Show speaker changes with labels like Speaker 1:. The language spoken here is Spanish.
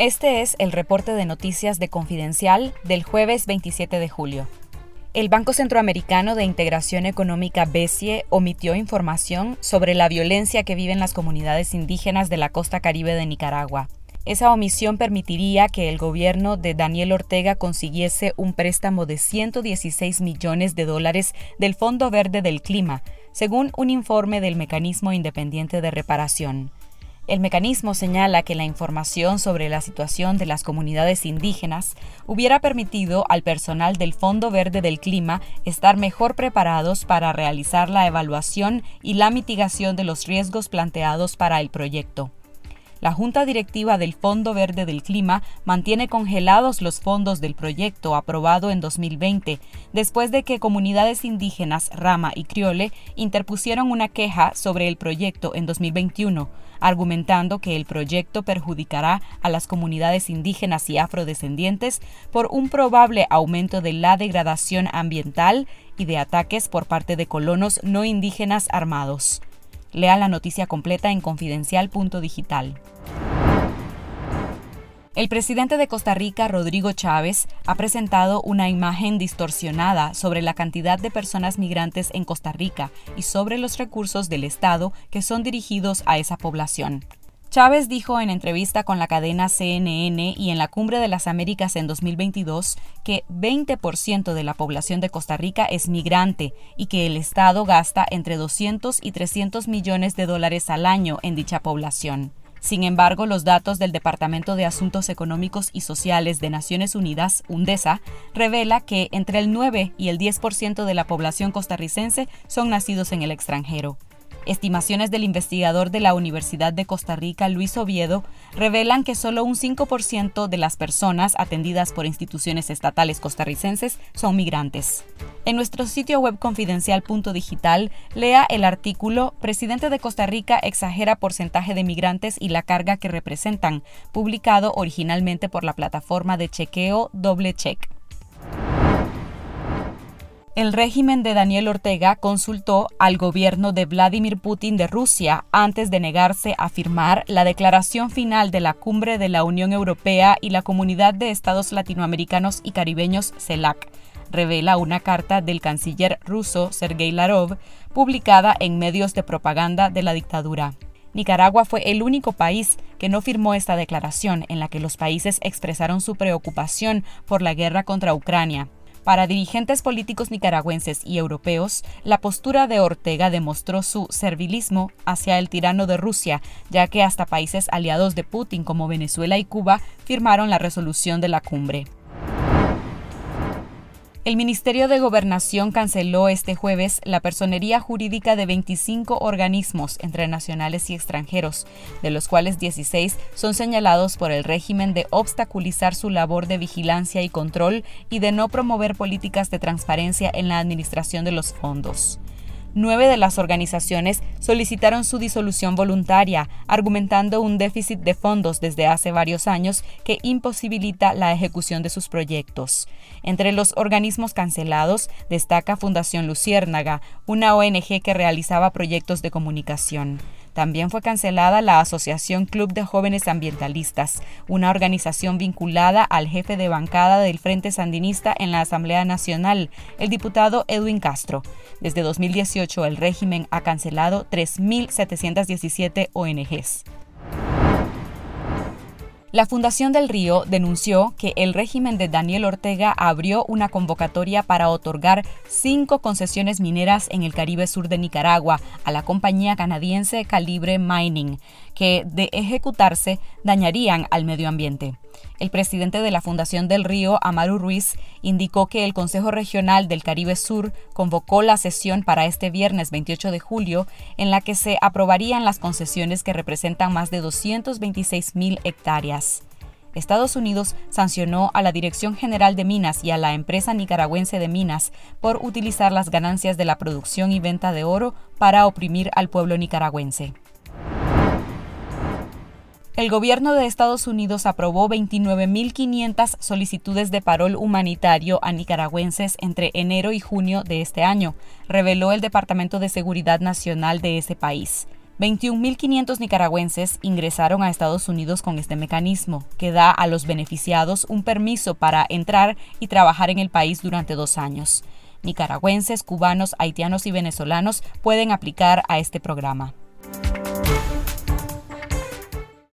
Speaker 1: Este es el reporte de noticias de Confidencial del jueves 27 de julio. El Banco Centroamericano de Integración Económica BESIE omitió información sobre la violencia que viven las comunidades indígenas de la costa caribe de Nicaragua. Esa omisión permitiría que el gobierno de Daniel Ortega consiguiese un préstamo de 116 millones de dólares del Fondo Verde del Clima, según un informe del Mecanismo Independiente de Reparación. El mecanismo señala que la información sobre la situación de las comunidades indígenas hubiera permitido al personal del Fondo Verde del Clima estar mejor preparados para realizar la evaluación y la mitigación de los riesgos planteados para el proyecto la Junta Directiva del Fondo Verde del Clima mantiene congelados los fondos del proyecto aprobado en 2020, después de que comunidades indígenas Rama y Criole interpusieron una queja sobre el proyecto en 2021, argumentando que el proyecto perjudicará a las comunidades indígenas y afrodescendientes por un probable aumento de la degradación ambiental y de ataques por parte de colonos no indígenas armados. Lea la noticia completa en confidencial.digital. El presidente de Costa Rica, Rodrigo Chávez, ha presentado una imagen distorsionada sobre la cantidad de personas migrantes en Costa Rica y sobre los recursos del Estado que son dirigidos a esa población. Chávez dijo en entrevista con la cadena CNN y en la Cumbre de las Américas en 2022 que 20% de la población de Costa Rica es migrante y que el Estado gasta entre 200 y 300 millones de dólares al año en dicha población. Sin embargo, los datos del Departamento de Asuntos Económicos y Sociales de Naciones Unidas, UNDESA, revela que entre el 9 y el 10% de la población costarricense son nacidos en el extranjero. Estimaciones del investigador de la Universidad de Costa Rica, Luis Oviedo, revelan que solo un 5% de las personas atendidas por instituciones estatales costarricenses son migrantes. En nuestro sitio web confidencial.digital, lea el artículo Presidente de Costa Rica exagera porcentaje de migrantes y la carga que representan, publicado originalmente por la plataforma de chequeo Doble Check. El régimen de Daniel Ortega consultó al gobierno de Vladimir Putin de Rusia antes de negarse a firmar la declaración final de la cumbre de la Unión Europea y la Comunidad de Estados Latinoamericanos y Caribeños CELAC, revela una carta del canciller ruso Sergei Larov, publicada en medios de propaganda de la dictadura. Nicaragua fue el único país que no firmó esta declaración en la que los países expresaron su preocupación por la guerra contra Ucrania para dirigentes políticos nicaragüenses y europeos, la postura de Ortega demostró su servilismo hacia el tirano de Rusia, ya que hasta países aliados de Putin como Venezuela y Cuba firmaron la resolución de la cumbre. El Ministerio de Gobernación canceló este jueves la personería jurídica de 25 organismos entre nacionales y extranjeros, de los cuales 16 son señalados por el régimen de obstaculizar su labor de vigilancia y control y de no promover políticas de transparencia en la administración de los fondos. Nueve de las organizaciones solicitaron su disolución voluntaria, argumentando un déficit de fondos desde hace varios años que imposibilita la ejecución de sus proyectos. Entre los organismos cancelados destaca Fundación Luciérnaga, una ONG que realizaba proyectos de comunicación. También fue cancelada la Asociación Club de Jóvenes Ambientalistas, una organización vinculada al jefe de bancada del Frente Sandinista en la Asamblea Nacional, el diputado Edwin Castro. Desde 2018 el régimen ha cancelado 3.717 ONGs. La Fundación del Río denunció que el régimen de Daniel Ortega abrió una convocatoria para otorgar cinco concesiones mineras en el Caribe Sur de Nicaragua a la compañía canadiense Calibre Mining, que de ejecutarse dañarían al medio ambiente. El presidente de la Fundación del Río, Amaru Ruiz, indicó que el Consejo Regional del Caribe Sur convocó la sesión para este viernes 28 de julio, en la que se aprobarían las concesiones que representan más de 226 mil hectáreas. Estados Unidos sancionó a la Dirección General de Minas y a la empresa nicaragüense de minas por utilizar las ganancias de la producción y venta de oro para oprimir al pueblo nicaragüense. El gobierno de Estados Unidos aprobó 29.500 solicitudes de parol humanitario a nicaragüenses entre enero y junio de este año, reveló el Departamento de Seguridad Nacional de ese país. 21.500 nicaragüenses ingresaron a Estados Unidos con este mecanismo, que da a los beneficiados un permiso para entrar y trabajar en el país durante dos años. Nicaragüenses, cubanos, haitianos y venezolanos pueden aplicar a este programa.